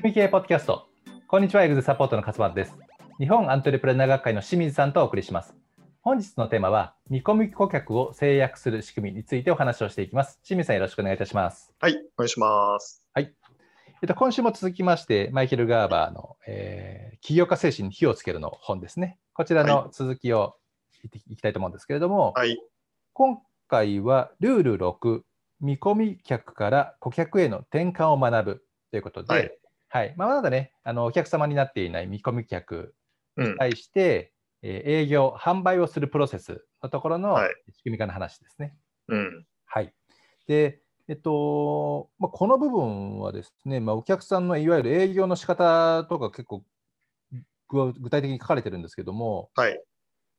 きみ系ポッドキャスト。こんにちは、エグゼサポートの勝俣です。日本アントレプレナー学会の清水さんとお送りします。本日のテーマは、見込み顧客を制約する仕組みについてお話をしていきます。清水さん、よろしくお願いいたします。はい、お願いします。はい。えっと、今週も続きまして、マイケル・ガーバーの、えー起業家精神に火をつけるの本ですね。こちらの続きをいっていきたいと思うんですけれども、はい、今回はルール6、見込み客から顧客への転換を学ぶということで、はいはい。まあ、まだねあの、お客様になっていない見込み客うん。に、対して、えー営業、販売をするプロセスのところのはい。仕組み化の話ですね。うん、はい。で、えっと、まあ、この部分はですね、まあ、お客さんのいわゆる営業の仕方とか結構ぐ具体的に書かれてるんですけども、はい、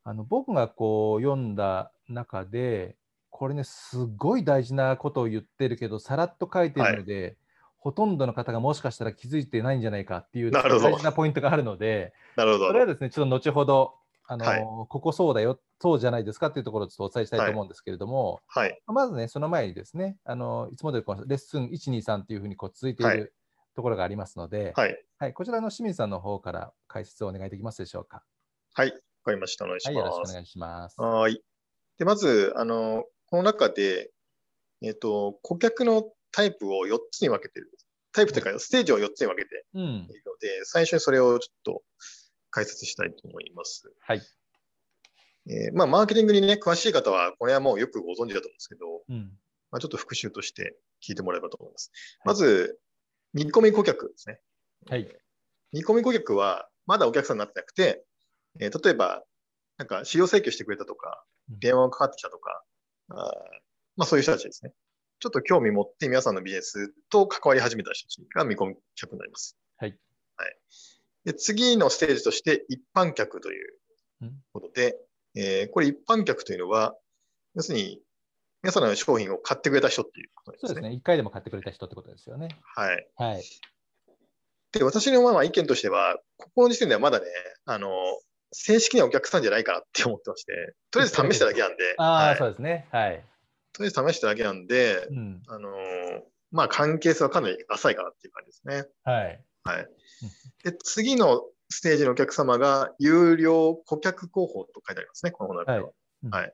あの僕がこう読んだ中で、これね、すごい大事なことを言ってるけど、さらっと書いてるので、ほとんどの方がもしかしたら気づいてないんじゃないかっていう大事なポイントがあるので、なるほど。それはですね、ちょっと後ほど、あのはいここそうだよ、そうじゃないですかっていうところをちょっとお伝えしたいと思うんですけれども、はい、まずね、その前にですね、あのいつも通りこのレッスン1、2、3というふうにこう続いていはいるところがありますので、はい、はいこちらの清水さんの方から解説をお願いできますでしょうか？はい、わかりました。お願いしはい、よろします。くお願いします。はーい。で、まず、あの、この中で、えっ、と、顧客のタイプを4つに分けてる。タイプというか、ステージを4つに分けてうんいるので、最初にそれをちょっと解説したいと思います。はい。えーまあ、マーケティングにね、詳しい方は、これはもうよくご存知だと思うんですけど、うんまあ、ちょっと復習として聞いてもらえばと思います。まず、見込み顧客ですね。はい見込み顧客は、まだお客さんになってなくて、えー例えば、なんか、資料請求してくれたとかうん、電話がかかってきたとか、あーまあそういう人たちですね。ちょっと興味持って皆さんのビジネスと関わり始めた人たちが見込み客になります。はい。はい。で、次のステージとして、一般客といううんことで、えーこれ一般客というのは、要するに、皆さんの商品を買ってくれた人っていうことですね。そうですね、1回でも買ってくれた人ってことですよね。はい。はい。で、私のまあ意見としては、ここの時点ではまだね、あの、正式にはお客さんじゃないかなって思ってまして、とりあえず試しただけなんで、ああ、はい、そうですね。はい。とりあえず試しただけなんでう、ん。あの、まあ関係性はかなり浅いかなっていう感じですね。はい。はい。で、次のステージのお客様が、有料顧客広報と書いてありますね、この本の中では。はいうんはい。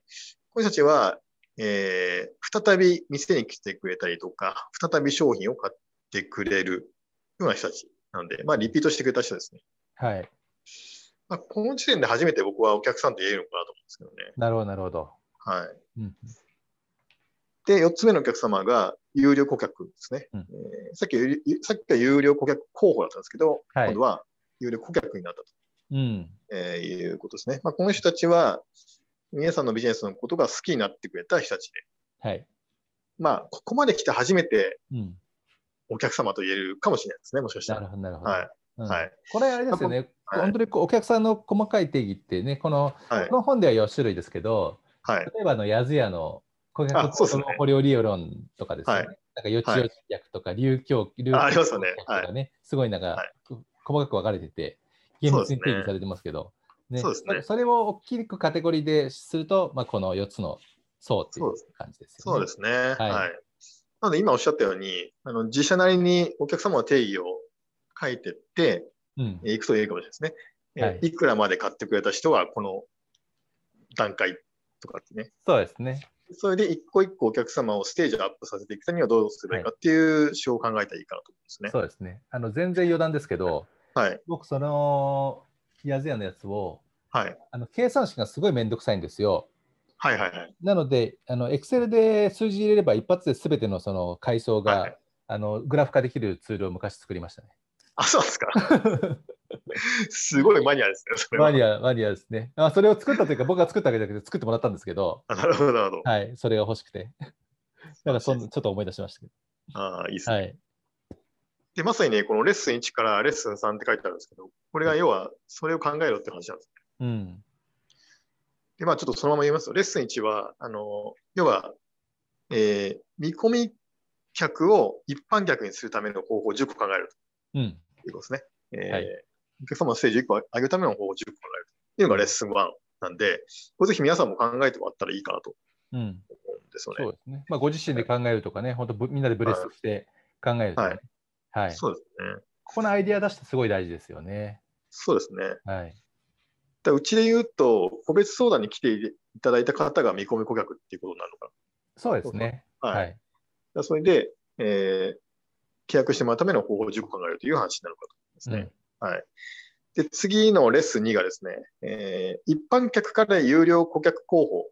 この人たちは、えー、再び店に来てくれたりとか、再び商品を買ってくれるような人たちなので、まあ、リピートしてくれた人ですね。はい。まあ、この時点で初めて僕はお客さんと言えるのかなと思うんですけどね。なるほど、なるほど。はい。うん。で、4つ目のお客様が有料顧客ですね。うんえーさっきさっきは有料顧客候補だったんですけど、はい今度は有料顧客になったと、うん。えーいうことですね。まあ、この人たちは、皆さんのビジネスのことが好きになってくれた人たちで、はい。まあ、ここまで来て初めてうん。お客様と言えるかもしれないですね、もしかしたら。なるほど、なるほど。はい。うんはいこれあれですよね、はい本当にこうお客さんの細かい定義ってね、この,、はいこ。の本では4種類ですけど、はい。例えばあのヤズヤの顧客あそうですねポリオリオ論とかですね、はいなんか予知予知薬とか流教、流あありますよねとかね、すごいなんか、はい細かく分かれてて、厳密に定義されてますけど、ねそうですねそそれを大きくカテゴリーですると、まあ、この4つの層っていう感じですよね。そうですね。はい。いなので、今おっしゃったように、あの自社なりにお客様の定義を書いてって、うんえーいくといいかもしれないですね。えーはいいくらまで買ってくれた人はこの段階とかってね。そうですね。それで一個一個お客様をステージアップさせていくためにはどうすればいいかっていう手法を考えたらいいかなと思うんですね。そうですね。あの全然余談ですけど、はい。僕、そのヤズヤのやつを、はい。あの計算式がすごいめんどくさいんですよ。はいはいはい。なので、あの Excel で数字入れれば一発で全てのその階層が、はいあのグラフ化できるツールを昔作りましたね。あ、そうですか。すごいマニアですね。マニア、マニアですね。あそれを作ったというか、僕が作ったわけじゃなくて作ってもらったんですけど、あなるほど、なるほど。はい、それが欲しくて。だからそんちょっと思い出しましたけああ、いいですど。ね。はい。で、まさにね、このレッスン1からレッスン3って書いてあるんですけど、これが要は、それを考えろって話なんです。うん。で、まあちょっとそのまま言いますと、レッスン1は、あの、要は、えー見込み客を一般客にするための方法を10個考えるうん。ということですね。えーはいお客様のステージ1個上げるための方法を10個考えるというのがレッスン1なんで、これぜひ皆さんも考えてもらったらいいかなとうん。思うんですよね。そうですね。まあ、ご自身で考えるとかね、本当ぶみんなでブレスして考えるとかね。はい。そうですね。ここのアイデア出してすごい大事ですよね。そうですね。はい。だうちで言うと、個別相談に来ていただいた方が見込み顧客っていうことになるのかそうですね。な。はい。だそれで、えー契約してもらうための方法を10個考えるという話になるかと思いますね。はい。で、次のレッスン2がですね、えー一般客から有料顧客候補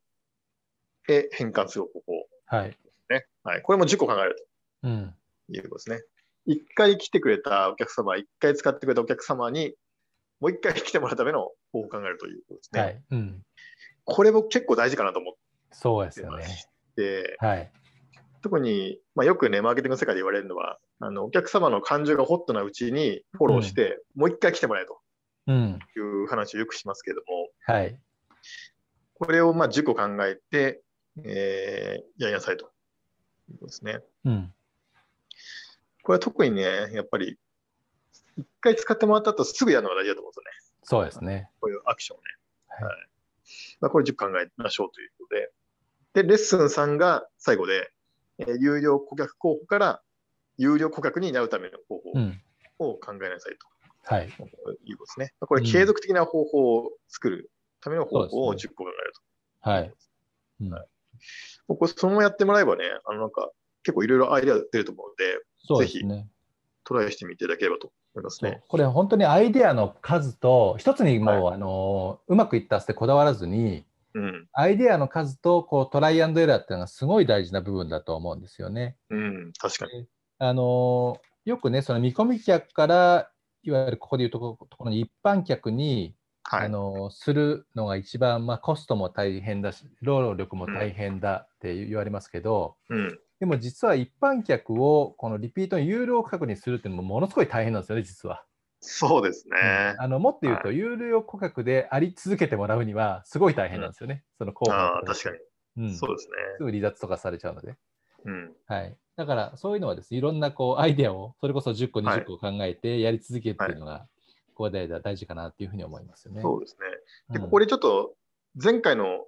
へ変換する方法はい。ね。はい。これも10個考えるうん。ということですね。一回来てくれたお客様、一回使ってくれたお客様に、もう一回来てもらうための方法を考えるということですね。はい。うん。これ僕結構大事かなと思っそうですよね。て、はい。特に、まあ、よくね、マーケティングの世界で言われるのは、あのお客様の感情がホットなうちにフォローして、もう一回来てもらえとうん。いう話をよくしますけれども、はい。これをまあ10個考えて、えーやりなさいということですね。うん。これは特にね、やっぱり、一回使ってもらった後すぐやるのが大事だと思うんですよね。そうですね。こういうアクションをね。はいまあ、これ10考えましょうということで。で、レッスン3が最後で、えー有料顧客候補から有料顧客になるための方法うん。を考えなさいはい。ということですね。まあこれ継続的な方法を作るための方法をそうです10個考えるはい。うんはいと。これそのままやってもらえばね、あのなんか結構いろいろアイデア出ると思うので、ですね。トライしてみていただければと思いますね。これ本当にアイデアの数と一つにもう、はあのうまくいったってこだわらずにうん。アイデアの数とこうトライアンドエラーっていうのがすごい大事な部分だと思うんですよね。うん。確かに。あのよくねその見込み客からいわゆるここでいうところところに一般客に、はい。あのするのが一番、まあ、コストも大変だし労働力も大変だって言われますけど、うん。でも実は一般客をこのリピートの有料価格にするっていうのもものすごい大変なんですよね実は。そうですね。あのもっと言うと、は有料顧客であり続けてもらうにはすごい大変なんですよね、その広ああ、報確かに。に、うん、そうですね。すぐ離脱とかされちゃうので、うん。はい、だからそういうのはですねいろんなこうアイデアをそれこそ10個はい20個考えてやり続けるっていうのが、ここで大事かなっていうふうに思いますよね。そうですね。で、うんここでちょっと前回の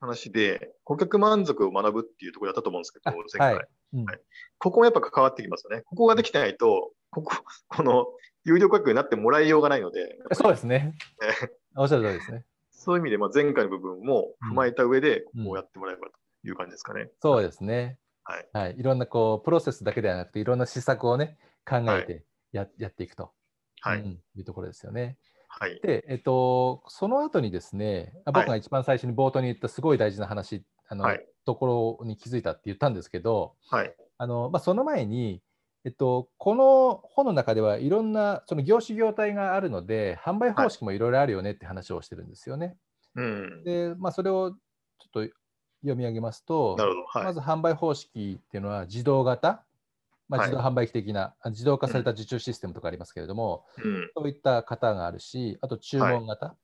話で顧客満足を学ぶっていうところやったと思うんですけど、あ前回。はいうんはいここもやっぱ関わってきますよね。ここができてないと、ここ、この有料価格になってもらいようがないので、そうですね。え おっしゃる通りですね。そういう意味で、まあ、前回の部分も踏まえた上で、うんこうやってもらえばという感じですかね。そうですね。はい。はい、いろんなこうプロセスだけではなくて、いろんな施策をね、考えてや,、やっていくと、はい。うんいうところですよね。はい。で、えっと、その後にですね、あ僕が一番最初に冒頭に言ったすごい大事な話、あのはいところに気づいたって言ったんですけど、はい。あのまあ、その前に、えっと、この本の中ではいろんなその業種業態があるので、販売方式もいろいろあるよねって話をしてるんですよね。うん。で、まあ、それをちょっと読み上げますと。はい。まず販売方式っていうのは自動型、まあ、はい自動販売機的な、あ自動化された受注システムとかありますけれども、うん。そういった型があるし、あと注文型、うん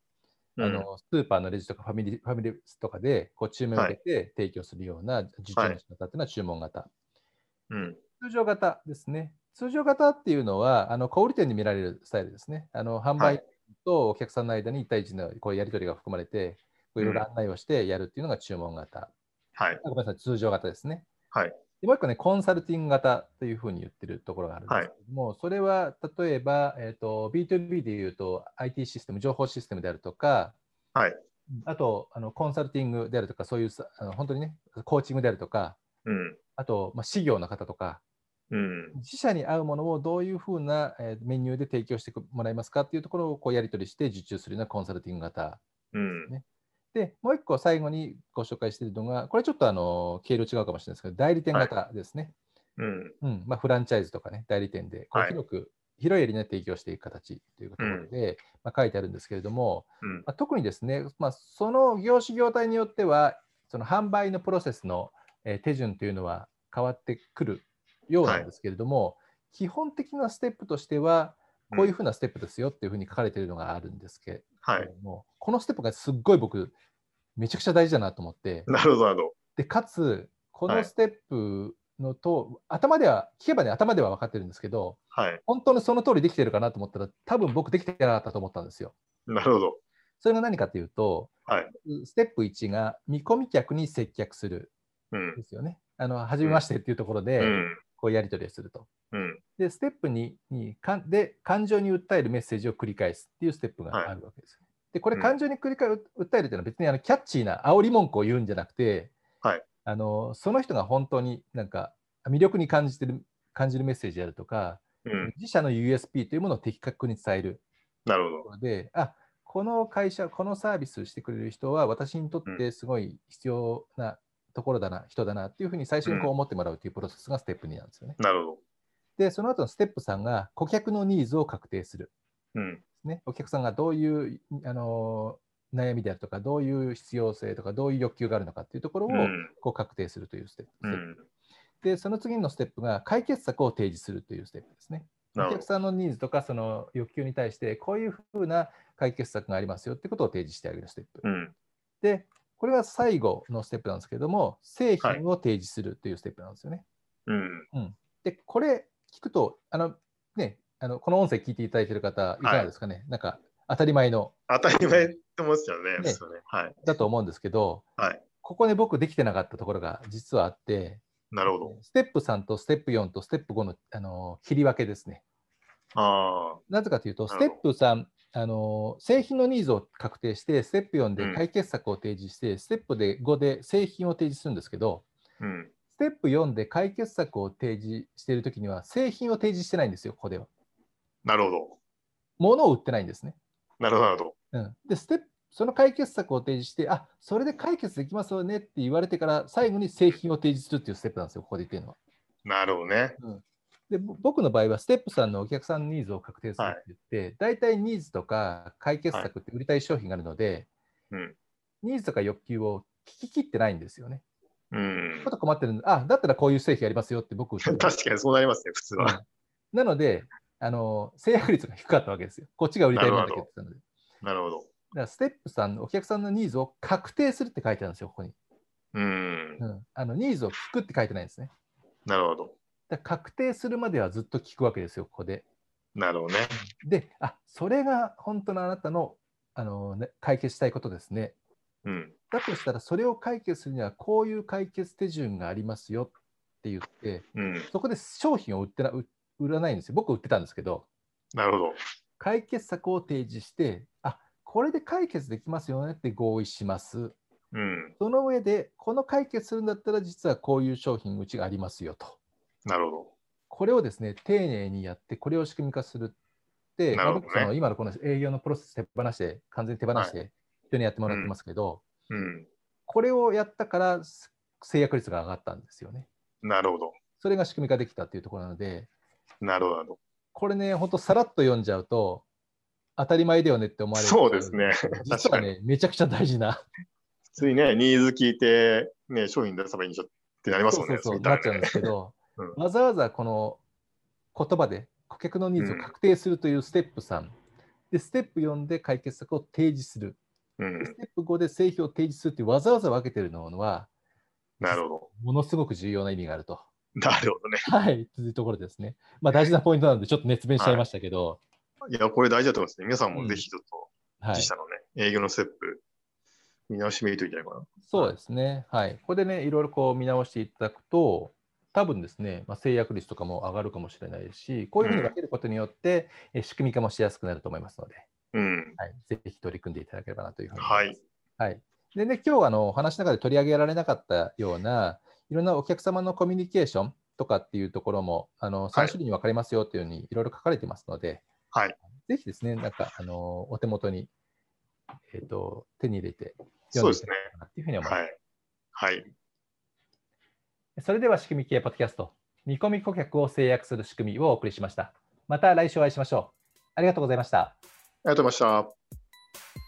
あのスーパーのレジとかファミリーファミリーとかでこう注文を受けて提供するような受注の仕方っていうのは注文型。うん。通常型ですね。通常型っていうのは、あの小売店で見られるスタイルですね。あの販売はいとお客さんの間に1対1のこうやり取りが含まれて、いろいろ案内をしてやるっていうのが注文型。はい。あごめんなさい、通常型ですね。はい。でもう一個ね、コンサルティング型というふうに言ってるところがあるんですけども、それは例えば、えーと、B2B でいうと IT システム、情報システムであるとか、はい。あとあのコンサルティングであるとか、そういうさあの本当にね、コーチングであるとか、うん。あと、まあ、事業の方とか、うん。自社に合うものをどういうふうな、えーメニューで提供してもらえますかっていうところをこうやり取りして受注するようなコンサルティング型。うん。で、もう一個最後にご紹介しているのが、これちょっとあの経路違うかもしれないですけど、代理店型ですね。うん。うんまあ、フランチャイズとかね、代理店でこうはい広く、広いエリアに提供していく形というところで、まあ、書いてあるんですけれども、うん。まあ、特にですね、まあ、その業種業態によっては、その販売のプロセスの、えー手順というのは変わってくるようなんですけれども、基本的なステップとしては、こういうふうなステップですよっていうふうに書かれているのがあるんですけれはい。ども、このステップがすっごい僕、めちゃくちゃ大事だなと思って、なるほど、なるほでかつ、こはいのステップのと、頭では、聞けばね、頭では分かってるんですけど、ど。はい。本当にその通りできてるかなと思ったら、多分僕できてなかったと思ったんですよ。なるほど。それが何かというと、はい。ステップ1が見込み客に接客するうん。ですよね。あの初めましてっていうところで、うん。こうやり取りをすると。うん。で、ステップ2にかで感情に訴えるメッセージを繰り返すっていうステップがあるわけですよ。で、これ、うん感情に繰り返訴えるっていうのは別にあのキャッチーな煽り文句を言うんじゃなくて、はいあのその人が本当になんか魅力に感じてる感じるメッセージであるとか、うん。自社の USP というものを的確に伝えるなるほど。で、あこの会社、このサービスしてくれる人は私にとってすごい必要なところだな、人だなっていうふうに最初にこう思ってもらうというプロセスがステップ2なんですよね。なるほど。で、その後のステップ3が顧客のニーズを確定する。うん。ね、お客さんがどういう、あの悩みであるとか、どういう必要性とか、どういう欲求があるのかっていうところをうん。こう確定するというステップ。うん。で、その次のステップが解決策を提示するというステップですね。お客さんのニーズとかその欲求に対してこういうふうな解決策がありますよってことを提示してあげるステップ。うん。で、これが最後のステップなんですけれども、製品を提示するというステップなんですよね。うん。で、これ聞くと、あのね、あのこの音声聞いていただいている方、いかがですかね、なんか当たり前の当たり前って思ってたよね。ねそうね。はい。だと思うんですけど、はい。ここで僕できてなかったところが実はあって、なるほど。ステップ3とステップ4とステップ5のあの切り分けですね。ああ。なぜかというと、ステップ3、あの製品のニーズを確定して、ステップ4で解決策を提示して、ステップで5で製品を提示するんですけど、うん。ステップ4で解決策を提示しているときには、製品を提示してないんですよ、ここでは。なるほど。物を売ってないんですね。なるほど。なるほど。うん、でステップ、その解決策を提示して、あそれで解決できますよねって言われてから、最後に製品を提示するっていうステップなんですよ、ここで言ってるのは。なるほどね。でぼ僕の場合は、ステップ3のお客さんのニーズを確定するって言って、大体ニーズとか解決策って売りたい商品があるので、うん。ニーズとか欲求を聞き切ってないんですよね。うんちょっ。と困ってるんで、あだったらこういう製品ありますよって僕 確かにそうなりますね、普通は。なのであの、制約率が低かったわけですよ。こっちが売りたいものだけ言ってたので。だなるほど。からステップ3のお客さんのニーズを確定するって書いてあるんですよ、ここに。うんう。ん、あのニーズを聞くって書いてないんですね。なるほど。だ確定するまではずっと聞くわけですよ、ここで。なるほどね。で、あそれが本当のあなたのあの、ね、解決したいことですね。うん。だとしたら、それを解決するには、こういう解決手順がありますよって言って、うん。そこで商品を売ってな売売らないんですよ。僕売ってたんですけど、なるほど。解決策を提示して、あこれで解決できますよねって合意します。うん。その上で、この解決するんだったら、実はこういう商品うちがありますよと。なるほど。これをですね、丁寧にやって、これを仕組み化するって、なるほどねまあ僕その今のこの営業のプロセス手放して、完全に手放して、人にやってもらってますけど、うん。これをやったからす制約率が上がったんですよね。なるほど。それが仕組み化できたっていうところなので、なるほどこれね、本当さらっと読んじゃうと、当たり前だよねって思わど。れる。そうですね。実確かに。はね、めちゃくちゃ大事な。普通にね、ニーズ聞いて、ね、商品出せばいいんじゃってなりますもんね。そうそうなっちゃうんですけど、うんわざわざこの言葉で顧客のニーズを確定するというステップ3、で、ステップ4で解決策を提示する。うん。ステップ5で製品を提示するってわざわざ分けてるのは、なるほど。ものすごく重要な意味があると。なるほどね。はい、というところですね。まあ大事なポイントなので、ちょっと熱弁しちゃいましたけど、いや、これ大事だと思いますね。皆さんもぜひちょっと、はい自。社のね、営業のステップ、見直してみるといいんじゃないかな。そうですね。はい。ここでね、いろいろこう見直していただくと、多分ですね、まあ、制約率とかも上がるかもしれないし、こういうふうに分けることによって、え仕組み化もしやすくなると思いますので、うん。はい、ぜひ取り組んでいただければなというふうに思はいます。。はい。でね、今日あのお話の中で取り上げられなかったような、いろんなお客様のコミュニケーションとかっていうところも、あの3種類に分かれますよというようにいろいろ書かれてますので、はい。ぜひですね、なんかあのお手元に、えー、と手に入れてそうですね読んでいただけというふうに思います。はい。はい。それでは仕組み系ポッドキャスト、見込み顧客を制約する仕組みをお送りしました。また来週お会いしましょう。ありがとうございました。ありがとうございました。